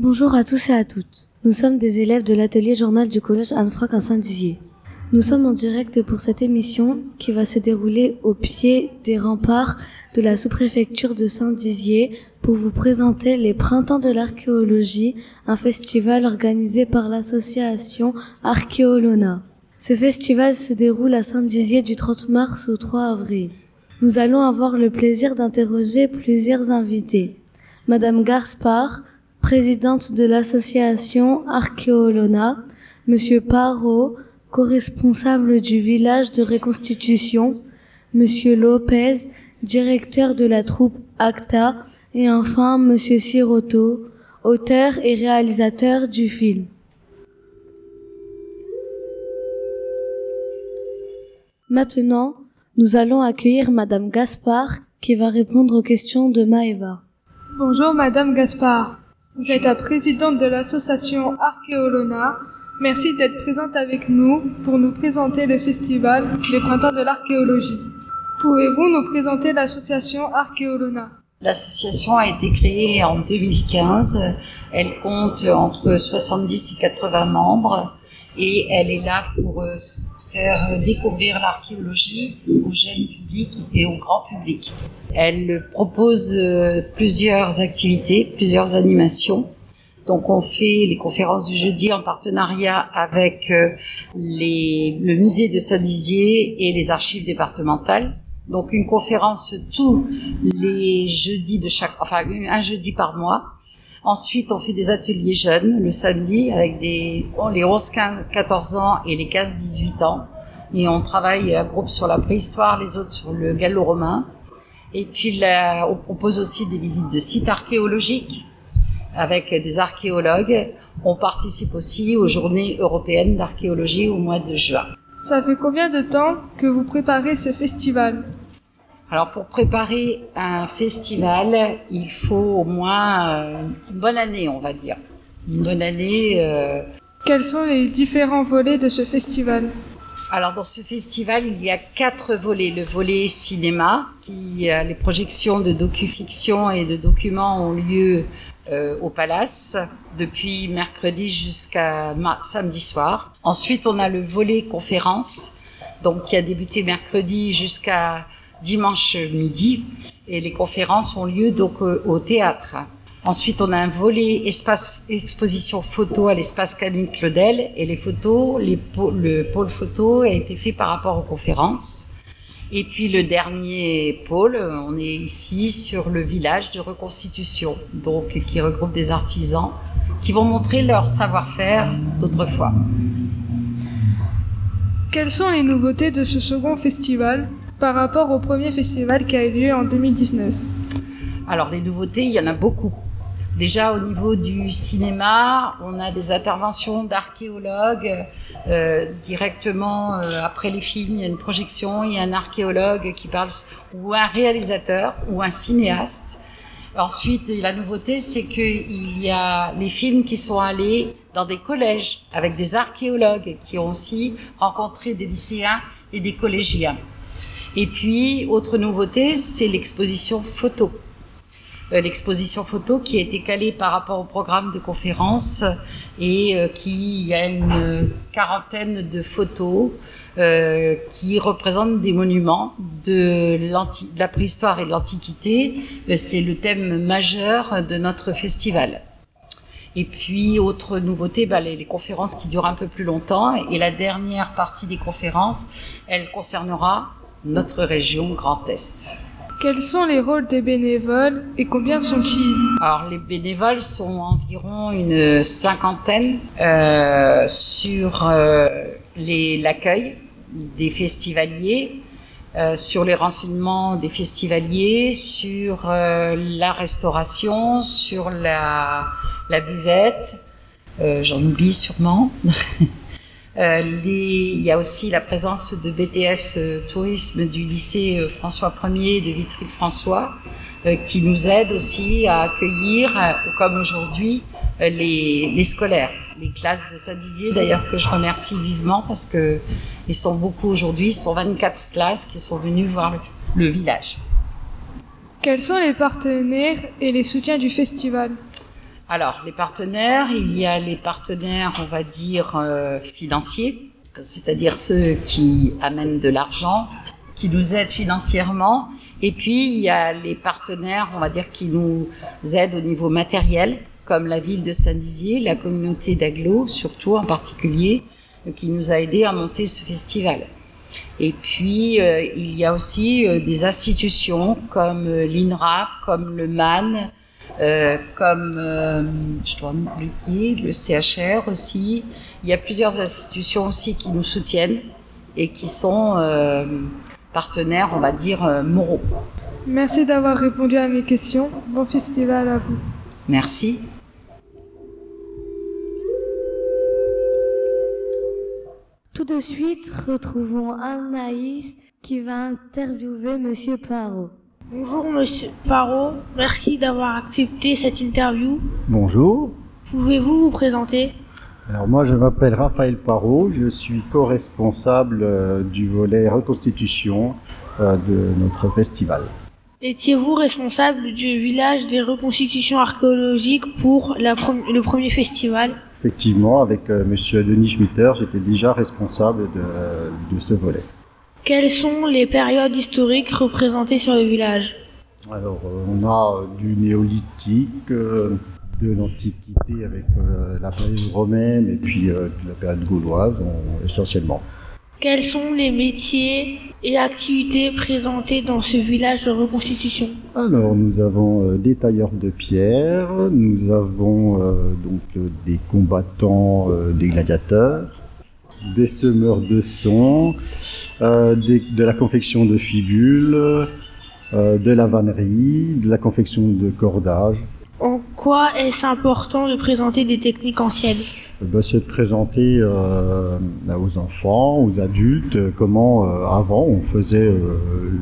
Bonjour à tous et à toutes. Nous sommes des élèves de l'atelier journal du collège Anne-Franck à Saint-Dizier. Nous sommes en direct pour cette émission qui va se dérouler au pied des remparts de la sous-préfecture de Saint-Dizier pour vous présenter les Printemps de l'archéologie, un festival organisé par l'association Archéolona. Ce festival se déroule à Saint-Dizier du 30 mars au 3 avril. Nous allons avoir le plaisir d'interroger plusieurs invités. Madame Gaspard, présidente de l'association Archéolona, Monsieur Parot, co-responsable du village de reconstitution, Monsieur Lopez, directeur de la troupe ACTA, et enfin Monsieur Siroto, auteur et réalisateur du film. Maintenant, nous allons accueillir Madame Gaspard qui va répondre aux questions de Maëva. Bonjour Madame Gaspard. Vous êtes la présidente de l'association Archéolona. Merci d'être présente avec nous pour nous présenter le festival Les Printemps de l'Archéologie. Pouvez-vous nous présenter l'association Archéolona? L'association a été créée en 2015. Elle compte entre 70 et 80 membres et elle est là pour euh, faire découvrir l'archéologie au jeune public et au grand public. Elle propose euh, plusieurs activités, plusieurs animations. Donc on fait les conférences du jeudi en partenariat avec euh, les, le musée de Saint-Dizier et les archives départementales. Donc une conférence tous les jeudis de chaque, enfin un jeudi par mois. Ensuite, on fait des ateliers jeunes le samedi avec des, les 11, 15, 14 ans et les 15, 18 ans. Et on travaille un groupe sur la préhistoire, les autres sur le gallo-romain. Et puis on propose aussi des visites de sites archéologiques avec des archéologues. On participe aussi aux journées européennes d'archéologie au mois de juin. Ça fait combien de temps que vous préparez ce festival? Alors pour préparer un festival, il faut au moins euh, une bonne année, on va dire. Une bonne année. Euh... Quels sont les différents volets de ce festival? Alors dans ce festival, il y a quatre volets. Le volet cinéma, qui euh, les projections de docu-fiction et de documents ont lieu euh, au Palace depuis mercredi jusqu'à samedi soir. Ensuite, on a le volet conférence, donc qui a débuté mercredi jusqu'à dimanche midi, et les conférences ont lieu donc euh, au théâtre. Ensuite, on a un volet exposition photo à l'espace Camille Claudel et les photos, le pôle photo a été fait par rapport aux conférences. Et puis le dernier pôle, on est ici sur le village de reconstitution, donc qui regroupe des artisans qui vont montrer leur savoir-faire d'autrefois. Quelles sont les nouveautés de ce second festival? Par rapport au premier festival qui a eu lieu en 2019 Alors les nouveautés, il y en a beaucoup. Déjà au niveau du cinéma, on a des interventions d'archéologues euh, directement euh, après les films. Il y a une projection, il y a un archéologue qui parle ou un réalisateur ou un cinéaste. Ensuite, la nouveauté, c'est qu'il y a les films qui sont allés dans des collèges avec des archéologues qui ont aussi rencontré des lycéens et des collégiens. Et puis, autre nouveauté, c'est l'exposition photo. Euh, l'exposition photo qui a été calée par rapport au programme de conférence et euh, qui a une quarantaine de photos euh, qui représentent des monuments de, de la préhistoire et de l'Antiquité. C'est le thème majeur de notre festival. Et puis, autre nouveauté, bah, les, les, conférences qui durent un peu plus longtemps. Et la dernière partie des conférences, elle concernera notre région Grand Est. Quels sont les rôles des bénévoles et combien sont-ils Alors les bénévoles sont environ une cinquantaine euh, sur euh, l'accueil des festivaliers, euh, sur les renseignements des festivaliers, sur euh, la restauration, sur la, la buvette. Euh, j'en oublie sûrement. Euh, il y a aussi la présence de BTS euh, Tourisme du lycée euh, François 1er de Vitry-François qui nous aide aussi à accueillir, comme aujourd'hui, les, scolaires, les classes de Saint-Dizier d'ailleurs que je remercie vivement parce que ils sont beaucoup aujourd'hui, ils sont 24 classes qui sont venues voir le village. Quels sont les partenaires et les soutiens du festival? Alors, les partenaires, il y a les partenaires, on va dire, euh, financiers, c'est-à-dire ceux qui amènent de l'argent, qui nous aident financièrement. Et puis, il y a les partenaires, on va dire, qui nous aident au niveau matériel, comme la ville de Saint-Dizier, la communauté d'Aglo, surtout en particulier, qui nous a aidés à monter ce festival. Et puis, euh, il y a aussi euh, des institutions comme euh, l'INRA, comme le MAN, euh, comme, euh, je dois oublier, le CHR aussi. Il y a plusieurs institutions aussi qui nous soutiennent et qui sont euh, partenaires, on va dire, euh, moraux. Merci d'avoir répondu à mes questions. Bon festival à vous. Merci. Tout de suite, retrouvons Anaïs qui va interviewer Monsieur Parot. Bonjour Monsieur Parot, merci d'avoir accepté cette interview. Bonjour. Pouvez-vous vous présenter? Alors moi je m'appelle Raphaël Parot, je suis co-responsable euh, du volet reconstitution euh, de notre festival. Étiez-vous responsable du village des reconstitutions archéologiques pour la pre- le premier festival? Effectivement, avec euh, Monsieur Denis Schmitter, j'étais déjà responsable de, de ce volet. Quelles sont les périodes historiques représentées sur le village Alors euh, on a euh, du néolithique, euh, de l'antiquité avec la période romaine et puis de la période gauloise essentiellement. Quels sont les métiers et activités présentés dans ce village de reconstitution Alors, nous avons euh, des tailleurs de pierre, nous avons euh, donc euh, des combattants, des gladiateurs, des semeurs de son, euh, des- de la confection de fibules, euh, de la vannerie, de la confection de cordage. En quoi est-ce important de présenter des techniques anciennes? Euh, bah, C'est de présenter euh, aux enfants, aux adultes, euh, comment euh, avant on faisait euh,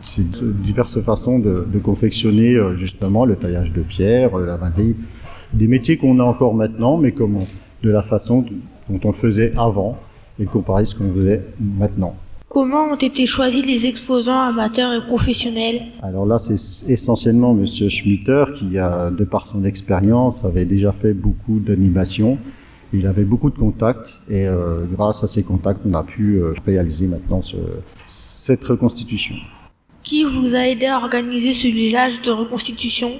ces diverses façons de, de confectionner justement le taillage de pierre, la vannerie, des métiers qu'on a encore maintenant, mais comment de la façon dont on le faisait avant et comparer ce qu'on faisait maintenant. Comment ont été choisis les exposants amateurs et professionnels? Alors là, c'est essentiellement Monsieur Schmitter qui, a, de par son expérience, avait déjà fait beaucoup d'animations. Il avait beaucoup de contacts et euh, grâce à ces contacts, on a pu euh, réaliser maintenant ce- cette reconstitution. Qui vous a aidé à organiser ce village de reconstitution?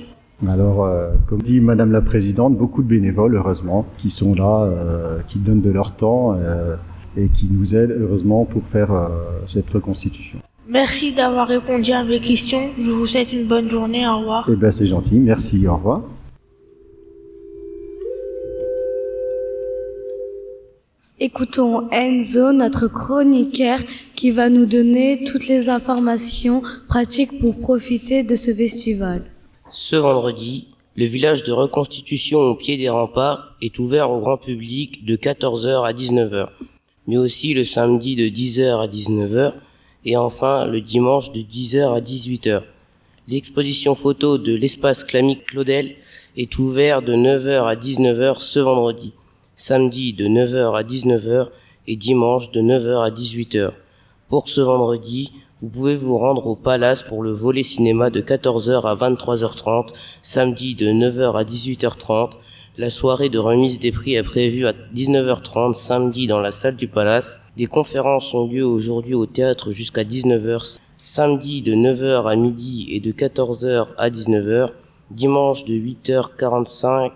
Alors, euh, comme dit Madame la Présidente, beaucoup de bénévoles, heureusement, qui sont là, euh, qui donnent de leur temps euh, et qui nous aident, heureusement, pour faire euh, cette reconstitution. Merci d'avoir répondu à mes questions. Je vous souhaite une bonne journée. Au revoir. Eh bien, c'est gentil. Merci. Au revoir. Écoutons Enzo, notre chroniqueur, qui va nous donner toutes les informations pratiques pour profiter de ce festival. Ce vendredi, le village de reconstitution au pied des remparts est ouvert au grand public de 14h à 19h, mais aussi le samedi de 10h à 19h et enfin le dimanche de 10h à 18h. L'exposition photo de l'espace Clamique Claudel est ouverte de 9h à 19h ce vendredi, samedi de 9h à 19h et dimanche de 9h à 18h. Pour ce vendredi, vous pouvez vous rendre au Palace pour le volet cinéma de 14h à 23h30, samedi de 9h à 18h30. La soirée de remise des prix est prévue à 19h30 samedi dans la salle du Palace. Des conférences ont lieu aujourd'hui au théâtre jusqu'à 19h, samedi de 9h à midi et de 14h à 19h, dimanche de 8h45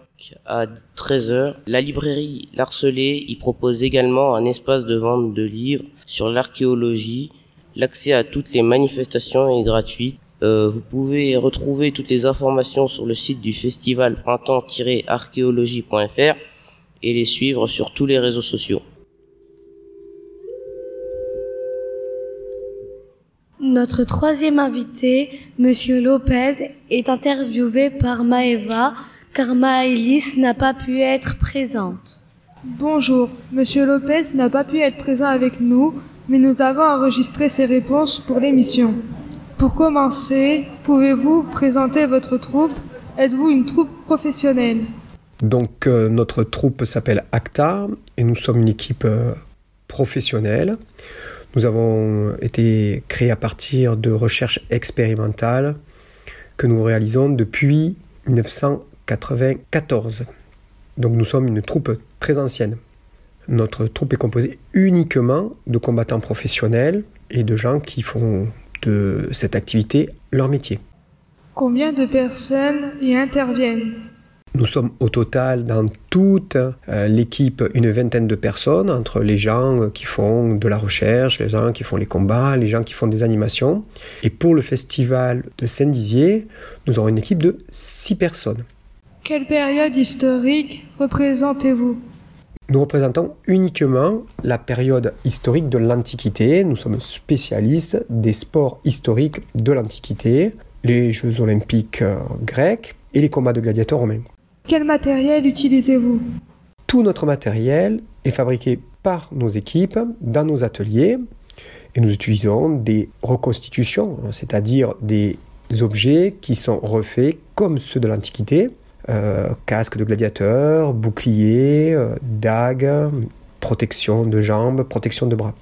à 13h. La librairie L'Arcelé y propose également un espace de vente de livres sur l'archéologie, L'accès à toutes les manifestations est gratuit. Euh, vous pouvez retrouver toutes les informations sur le site du festival printemps-archéologie.fr et les suivre sur tous les réseaux sociaux. Notre troisième invité, Monsieur Lopez, est interviewé par Maeva, car Maëlys n'a pas pu être présente. Bonjour, Monsieur Lopez n'a pas pu être présent avec nous, mais nous avons enregistré ses réponses pour l'émission. Pour commencer, pouvez-vous présenter votre troupe? Êtes-vous une troupe professionnelle? Donc euh, notre troupe s'appelle ACTA et nous sommes une équipe euh, professionnelle. Nous avons été créés à partir de recherches expérimentales que nous réalisons depuis 1994. Donc nous sommes une troupe très ancienne. Notre troupe est composée uniquement de combattants professionnels et de gens qui font de cette activité leur métier. Combien de personnes y interviennent? Nous sommes au total dans toute euh, l'équipe une vingtaine de personnes, entre les gens qui font de la recherche, les gens qui font les combats, les gens qui font des animations. Et pour le festival de Saint-Dizier, nous aurons une équipe de six personnes. Quelle période historique représentez-vous? Nous représentons uniquement la période historique de l'Antiquité. Nous sommes spécialistes des sports historiques de l'Antiquité, les Jeux olympiques euh, grecs et les combats de gladiateurs romains. Quel matériel utilisez-vous? Tout notre matériel est fabriqué par nos équipes dans nos ateliers et nous utilisons des reconstitutions, c'est-à-dire des objets qui sont refaits comme ceux de l'Antiquité, casque de gladiateur, bouclier, euh, dague, protection de jambes, protection de bras.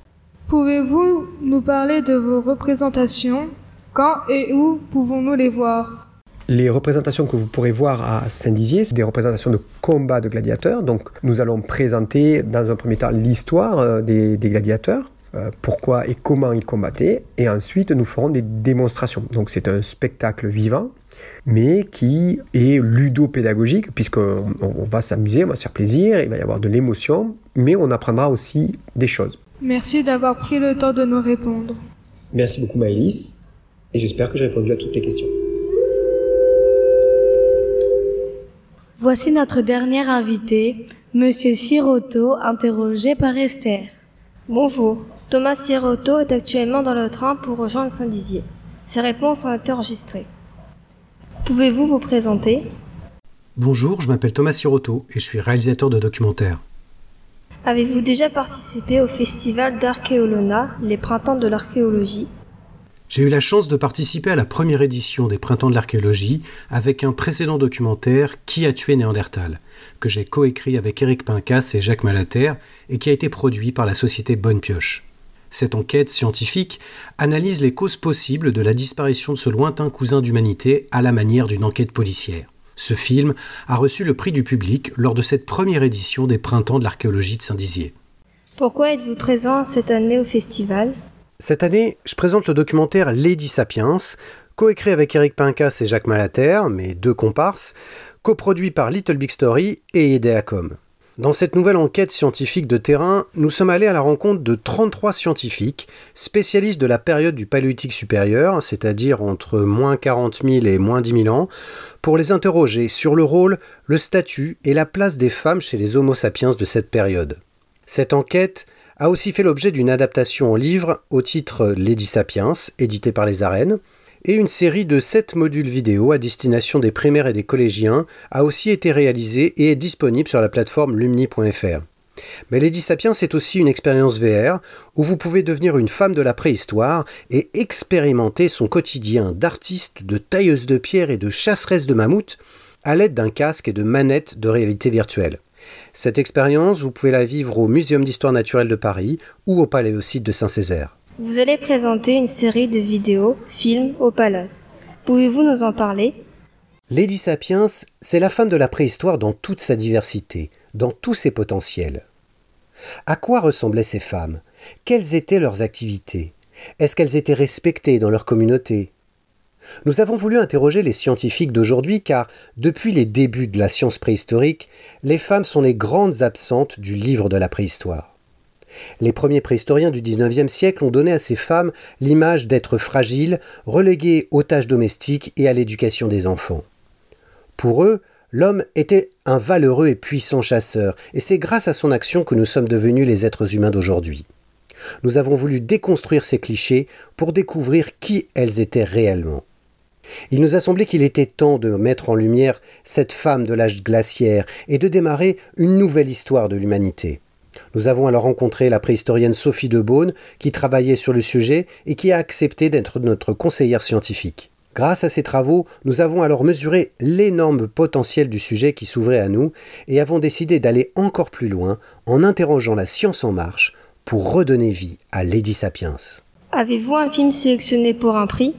Pouvez-vous nous parler de vos représentations? Quand et où pouvons-nous les voir? Les représentations que vous pourrez voir à Saint-Dizier, c'est des représentations de combats de gladiateurs. Donc nous allons présenter dans un premier temps l'histoire euh, des, des gladiateurs, euh, pourquoi et comment ils combattaient, et ensuite nous ferons des démonstrations. Donc c'est un spectacle vivant, mais qui est ludopédagogique, puisqu'on on va s'amuser, on va se faire plaisir, il va y avoir de l'émotion, mais on apprendra aussi des choses. Merci d'avoir pris le temps de nous répondre. Merci beaucoup Maëlys, et j'espère que j'ai répondu à toutes tes questions. Voici notre dernier invité, Monsieur Siroto, interrogé par Esther. Bonjour, Thomas Siroto est actuellement dans le train pour rejoindre Saint-Dizier. Ses réponses ont été enregistrées. Pouvez-vous vous présenter? Bonjour, je m'appelle Thomas Siroto et je suis réalisateur de documentaires. Avez-vous déjà participé au festival d'Archéolona, les printemps de l'archéologie? J'ai eu la chance de participer à la première édition des printemps de l'archéologie avec un précédent documentaire Qui a tué Néandertal que j'ai coécrit avec Eric Pincas et Jacques Malater et qui a été produit par la société Bonne Pioche. Cette enquête scientifique analyse les causes possibles de la disparition de ce lointain cousin d'humanité à la manière d'une enquête policière. Ce film a reçu le prix du public lors de cette première édition des Printemps de l'archéologie de Saint-Dizier. Pourquoi êtes-vous présent cette année au festival? Cette année, je présente le documentaire Lady Sapiens, coécrit avec Eric Pincas et Jacques Malater, mes deux comparses, coproduit par Little Big Story et Ideacom. Dans cette nouvelle enquête scientifique de terrain, nous sommes allés à la rencontre de 33 scientifiques, spécialistes de la période du Paléolithique supérieur, c'est-à-dire entre moins 40 000 et moins 10 000 ans, pour les interroger sur le rôle, le statut et la place des femmes chez les Homo sapiens de cette période. Cette enquête a aussi fait l'objet d'une adaptation en livre au titre Lady Sapiens, édité par les Arènes, et une série de 7 modules vidéo à destination des primaires et des collégiens a aussi été réalisée et est disponible sur la plateforme lumni.fr. Mais Lady Sapiens c'est aussi une expérience VR où vous pouvez devenir une femme de la préhistoire et expérimenter son quotidien d'artiste, de tailleuse de pierre et de chasseresse de mammouth à l'aide d'un casque et de manettes de réalité virtuelle. Cette expérience, vous pouvez la vivre au Muséum d'histoire naturelle de Paris ou au Paléosite de Saint-Césaire. Vous allez présenter une série de vidéos, films au Palace. Pouvez-vous nous en parler? Lady Sapiens, c'est la femme de la préhistoire dans toute sa diversité, dans tous ses potentiels. À quoi ressemblaient ces femmes? Quelles étaient leurs activités? Est-ce qu'elles étaient respectées dans leur communauté? Nous avons voulu interroger les scientifiques d'aujourd'hui car, depuis les débuts de la science préhistorique, les femmes sont les grandes absentes du livre de la préhistoire. Les premiers préhistoriens du XIXe siècle ont donné à ces femmes l'image d'êtres fragiles, relégués aux tâches domestiques et à l'éducation des enfants. Pour eux, l'homme était un valeureux et puissant chasseur, et c'est grâce à son action que nous sommes devenus les êtres humains d'aujourd'hui. Nous avons voulu déconstruire ces clichés pour découvrir qui elles étaient réellement. Il nous a semblé qu'il était temps de mettre en lumière cette femme de l'âge glaciaire et de démarrer une nouvelle histoire de l'humanité. Nous avons alors rencontré la préhistorienne Sophie de Beaune, qui travaillait sur le sujet et qui a accepté d'être notre conseillère scientifique. Grâce à ces travaux, nous avons alors mesuré l'énorme potentiel du sujet qui s'ouvrait à nous et avons décidé d'aller encore plus loin en interrogeant la science en marche pour redonner vie à Lady Sapiens. Avez-vous un film sélectionné pour un prix?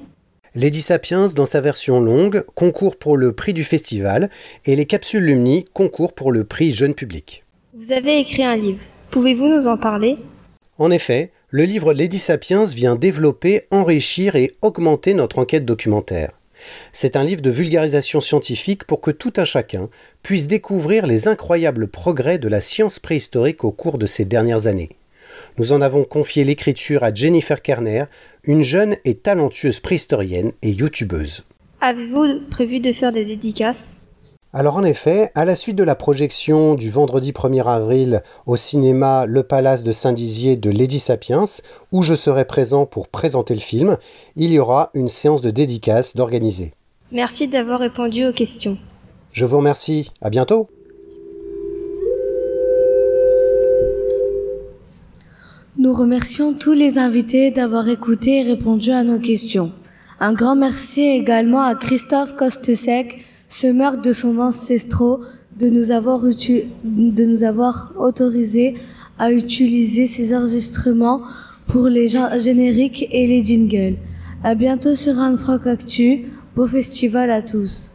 Lady Sapiens, dans sa version longue, concourt pour le prix du festival et les capsules Lumni concourent pour le prix jeune public. Vous avez écrit un livre. Pouvez-vous nous en parler? En effet, le livre Lady Sapiens vient développer, enrichir et augmenter notre enquête documentaire. C'est un livre de vulgarisation scientifique pour que tout un chacun puisse découvrir les incroyables progrès de la science préhistorique au cours de ces dernières années. Nous en avons confié l'écriture à Jennifer Kerner, une jeune et talentueuse préhistorienne et youtubeuse. Avez-vous prévu de faire des dédicaces? Alors en effet, à la suite de la projection du vendredi 1er avril au cinéma Le Palace de Saint-Dizier de Lady Sapiens, où je serai présent pour présenter le film, il y aura une séance de dédicace d'organiser. Merci d'avoir répondu aux questions. Je vous remercie, à bientôt Nous remercions tous les invités d'avoir écouté et répondu à nos questions. Un grand merci également à Christophe Costesec, semeur de son ancestraux, de nous avoir, de nous avoir autorisé à utiliser ces enregistrements pour les génériques et les jingles. À bientôt sur Anne Actu. Beau festival à tous.